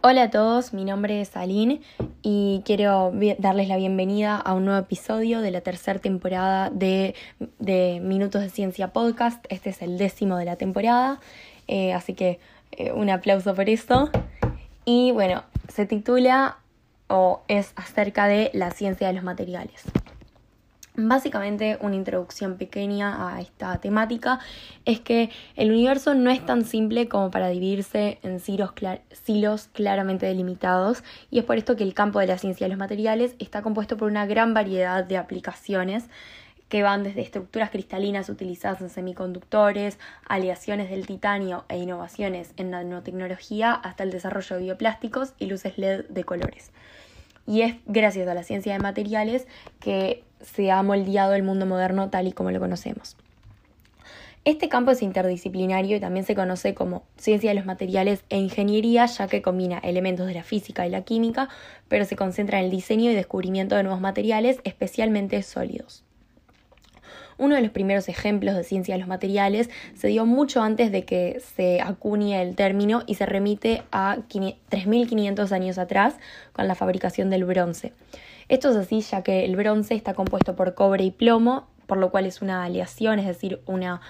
Hola a todos, mi nombre es Aline y quiero darles la bienvenida a un nuevo episodio de la tercera temporada de, Minutos de Ciencia Podcast. Este es el décimo de la temporada, eh, así que eh, un aplauso por esto. Y bueno, se titula o es acerca de la ciencia de los materiales. Básicamente una introducción pequeña a esta temática es que el universo no es tan simple como para dividirse en silos, claramente delimitados y es por esto que el campo de la ciencia de los materiales está compuesto por una gran variedad de aplicaciones que van desde estructuras cristalinas utilizadas en semiconductores, aleaciones del titanio e innovaciones en nanotecnología hasta el desarrollo de bioplásticos y luces LED de colores. Y es gracias a la ciencia de materiales que se ha moldeado el mundo moderno tal y como lo conocemos. Este campo es interdisciplinario y también se conoce como ciencia de los materiales e ingeniería, ya que combina elementos de la física y la química, pero se concentra en el diseño y descubrimiento de nuevos materiales, especialmente sólidos. Uno de los primeros ejemplos de ciencia de los materiales se dio mucho antes de que se acuñe el término y se remite a 3.500 años atrás con la fabricación del bronce. Esto es así ya que el bronce está compuesto por cobre y plomo, por lo cual es una aleación, es decir, una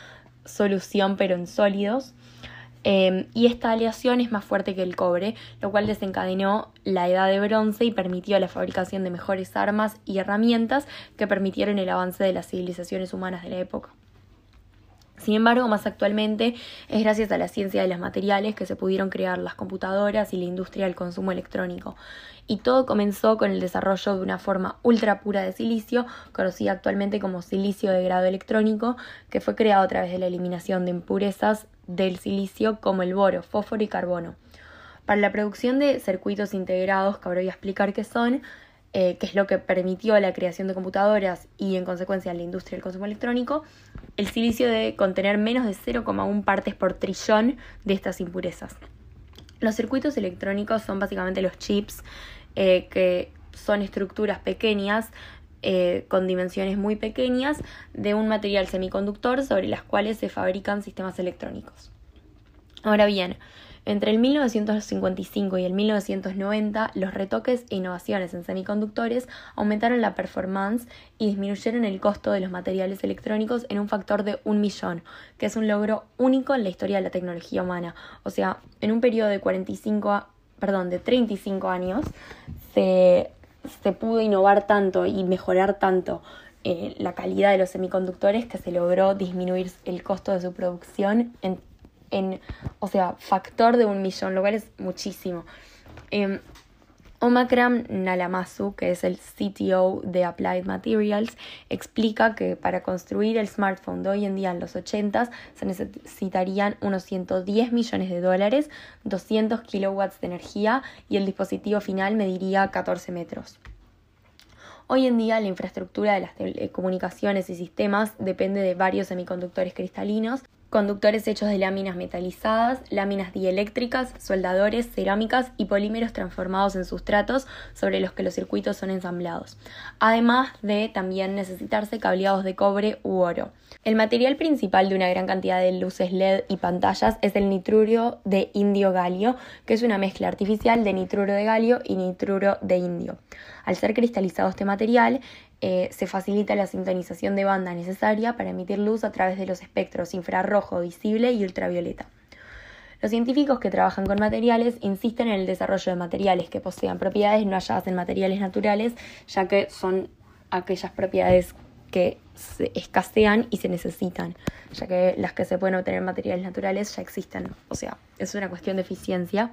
solución pero en sólidos. Em, y esta aleación es más fuerte que el cobre, lo cual desencadenó la edad de bronce y permitió la fabricación de mejores armas y herramientas que permitieron el avance de las civilizaciones humanas de la época. Sin embargo, más actualmente es gracias a la ciencia de los materiales que se pudieron crear las computadoras y la industria del consumo electrónico. Y todo comenzó con el desarrollo de una forma ultra pura de silicio, conocida actualmente como silicio de grado electrónico, que fue creado a través de la eliminación de impurezas del silicio como el boro, fósforo y carbono. Para la producción de circuitos integrados, que ahora voy a explicar qué son, eh, que es lo que permitió la creación de computadoras y en consecuencia la industria del consumo electrónico, el silicio debe contener menos de 0,1 partes por trillón de estas impurezas. Los circuitos electrónicos son básicamente los chips eh, que son estructuras pequeñas eh, con dimensiones muy pequeñas de un material semiconductor sobre las cuales se fabrican sistemas electrónicos. Ahora bien, entre el 1955 y el 1990, los retoques e innovaciones en semiconductores aumentaron la performance y disminuyeron el costo de los materiales electrónicos en un factor de un millón, que es un logro único en la historia de la tecnología humana. O sea, en un periodo de 45, perdón, de 35 años, se, se pudo innovar tanto y mejorar tanto eh, la calidad de los semiconductores que se logró disminuir el costo de su producción en en, o sea, factor de un millón, lo cual es muchísimo. Eh, Omakram Nalamasu, que es el CTO de Applied Materials, explica que para construir el smartphone de hoy en día en los 80 se necesitarían unos 110 millones de dólares, 200 kilowatts de energía y el dispositivo final mediría 14 metros. Hoy en día la infraestructura de las telecomunicaciones y sistemas depende de varios semiconductores cristalinos conductores hechos de láminas metalizadas, láminas dieléctricas, soldadores, cerámicas y polímeros transformados en sustratos sobre los que los circuitos son ensamblados, además de también necesitarse cableados de cobre u oro. El material principal de una gran cantidad de luces LED y pantallas es el nitruro de indio-galio, que es una mezcla artificial de nitruro de galio y nitruro de indio. Al ser cristalizado este material, eh, se facilita la sintonización de banda necesaria para emitir luz a través de los espectros infrarrojo, visible y ultravioleta. Los científicos que trabajan con materiales insisten en el desarrollo de materiales que posean propiedades no halladas en materiales naturales, ya que son aquellas propiedades que se escasean y se necesitan, ya que las que se pueden obtener en materiales naturales ya existen. O sea, es una cuestión de eficiencia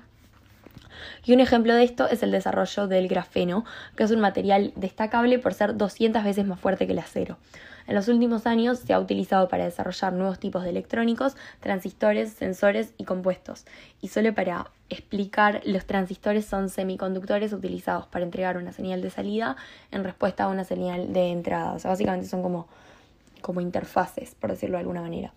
y un ejemplo de esto es el desarrollo del grafeno, que es un material destacable por ser 200 veces más fuerte que el acero. En los últimos años se ha utilizado para desarrollar nuevos tipos de electrónicos, transistores, sensores y compuestos. Y solo para explicar, los transistores son semiconductores utilizados para entregar una señal de salida en respuesta a una señal de entrada. O sea, básicamente son como, como interfaces, por decirlo de alguna manera.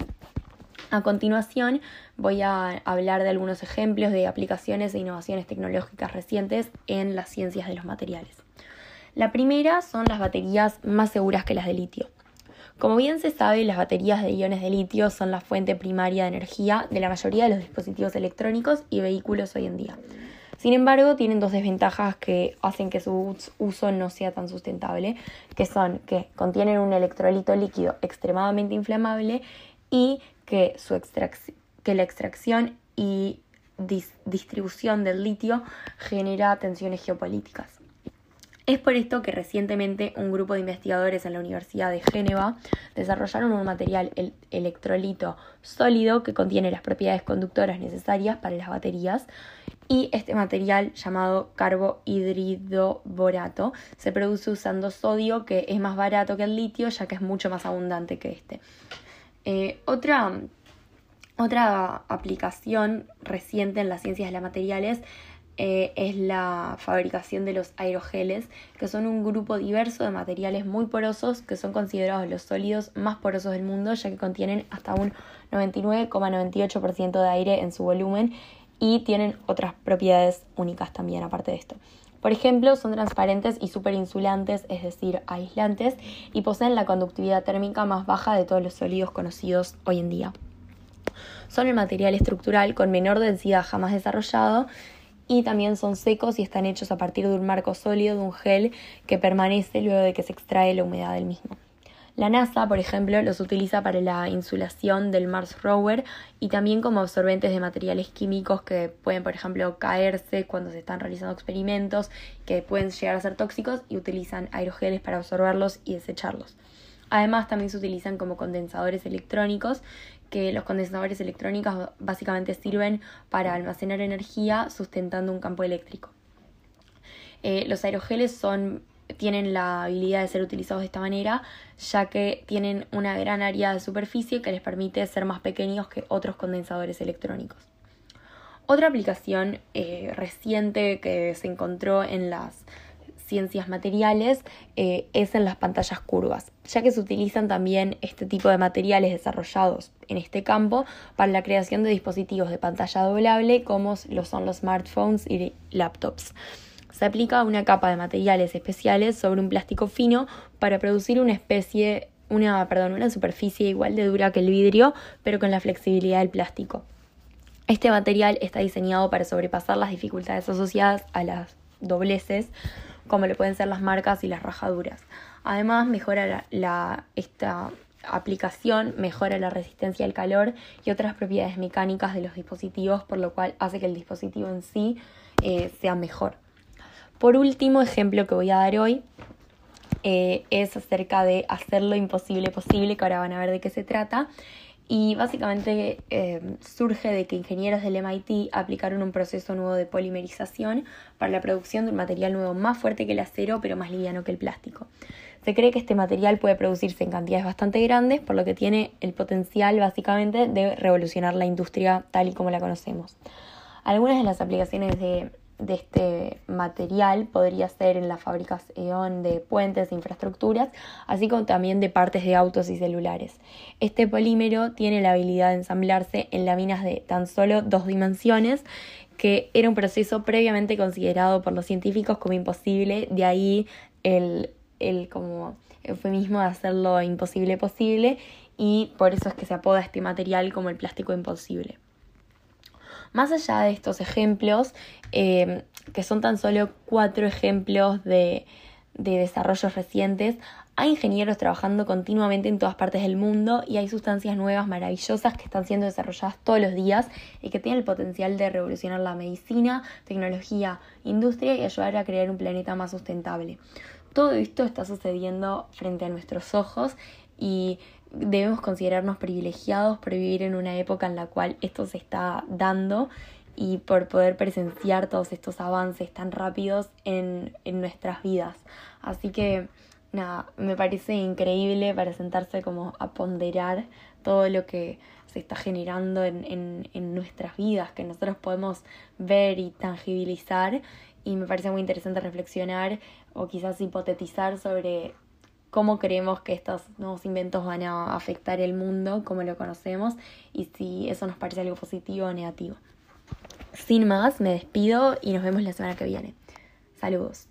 A continuación voy a hablar de algunos ejemplos de aplicaciones e innovaciones tecnológicas recientes en las ciencias de los materiales. La primera son las baterías más seguras que las de litio. Como bien se sabe, las baterías de iones de litio son la fuente primaria de energía de la mayoría de los dispositivos electrónicos y vehículos hoy en día. Sin embargo, tienen dos desventajas que hacen que su uso no sea tan sustentable, que son que contienen un electrolito líquido extremadamente inflamable y que, su que la extracción y distribución del litio genera tensiones geopolíticas. Es por esto que recientemente un grupo de investigadores en la Universidad de Génova desarrollaron un material el electrolito sólido que contiene las propiedades conductoras necesarias para las baterías y este material llamado carbohidridoborato se produce usando sodio que es más barato que el litio ya que es mucho más abundante que este. Eh, otra, otra aplicación reciente en las ciencias de los materiales eh, es la fabricación de los aerogeles, que son un grupo diverso de materiales muy porosos que son considerados los sólidos más porosos del mundo, ya que contienen hasta un 99,98% de aire en su volumen y tienen otras propiedades únicas también aparte de esto. Por ejemplo, son transparentes y superinsulantes, es decir, aislantes, y poseen la conductividad térmica más baja de todos los sólidos conocidos hoy en día. Son el material estructural con menor densidad jamás desarrollado y también son secos y están hechos a partir de un marco sólido de un gel que permanece luego de que se extrae la humedad del mismo. La NASA, por ejemplo, los utiliza para la insulación del Mars Rover y también como absorbentes de materiales químicos que pueden, por ejemplo, caerse cuando se están realizando experimentos que pueden llegar a ser tóxicos y utilizan aerogeles para absorberlos y desecharlos. Además, también se utilizan como condensadores electrónicos que los condensadores electrónicos básicamente sirven para almacenar energía sustentando un campo eléctrico. Eh, los aerogeles son, tienen la habilidad de ser utilizados de esta manera, ya que tienen una gran área de superficie que les permite ser más pequeños que otros condensadores electrónicos. Otra aplicación eh, reciente que se encontró en las ciencias materiales eh, es en las pantallas curvas, ya que se utilizan también este tipo de materiales desarrollados en este campo para la creación de dispositivos de pantalla doblable como lo son los smartphones y laptops. Se aplica una capa de materiales especiales sobre un plástico fino para producir una especie, una, perdón, una superficie igual de dura que el vidrio, pero con la flexibilidad del plástico. Este material está diseñado para sobrepasar las dificultades asociadas a las dobleces como le pueden ser las marcas y las rajaduras. Además, mejora la, esta aplicación, mejora la resistencia al calor y otras propiedades mecánicas de los dispositivos, por lo cual hace que el dispositivo en sí eh, sea mejor. Por último ejemplo que voy a dar hoy eh, es acerca de hacer lo imposible posible, que ahora van a ver de qué se trata y básicamente eh, surge de que ingenieros del MIT aplicaron un proceso nuevo de polimerización para la producción de un material nuevo más fuerte que el acero pero más liviano que el plástico. Se cree que este material puede producirse en cantidades bastante grandes, por lo que tiene el potencial básicamente de revolucionar la industria tal y como la conocemos. Algunas de las aplicaciones de de este material podría ser en las fábricas E.ON de puentes infraestructuras, así como también de partes de autos y celulares. Este polímero tiene la habilidad de ensamblarse en láminas de tan solo dos dimensiones, que era un proceso previamente considerado por los científicos como imposible, de ahí el, el como eufemismo de hacerlo imposible posible, y por eso es que se apoda este material como el plástico imposible. Más allá de estos ejemplos, eh, que son tan solo cuatro ejemplos de, desarrollos recientes, hay ingenieros trabajando continuamente en todas partes del mundo y hay sustancias nuevas maravillosas que están siendo desarrolladas todos los días y que tienen el potencial de revolucionar la medicina, tecnología, industria y ayudar a crear un planeta más sustentable. Todo esto está sucediendo frente a nuestros ojos y debemos considerarnos privilegiados por vivir en una época en la cual esto se está dando y por poder presenciar todos estos avances tan rápidos en, nuestras vidas. Así que nada, me parece increíble para sentarse como a ponderar todo lo que se está generando en, en nuestras vidas, que nosotros podemos ver y tangibilizar y me parece muy interesante reflexionar o quizás hipotetizar sobre cómo creemos que estos nuevos inventos van a afectar el mundo como lo conocemos y si eso nos parece algo positivo o negativo. Sin más, me despido y nos vemos la semana que viene. Saludos.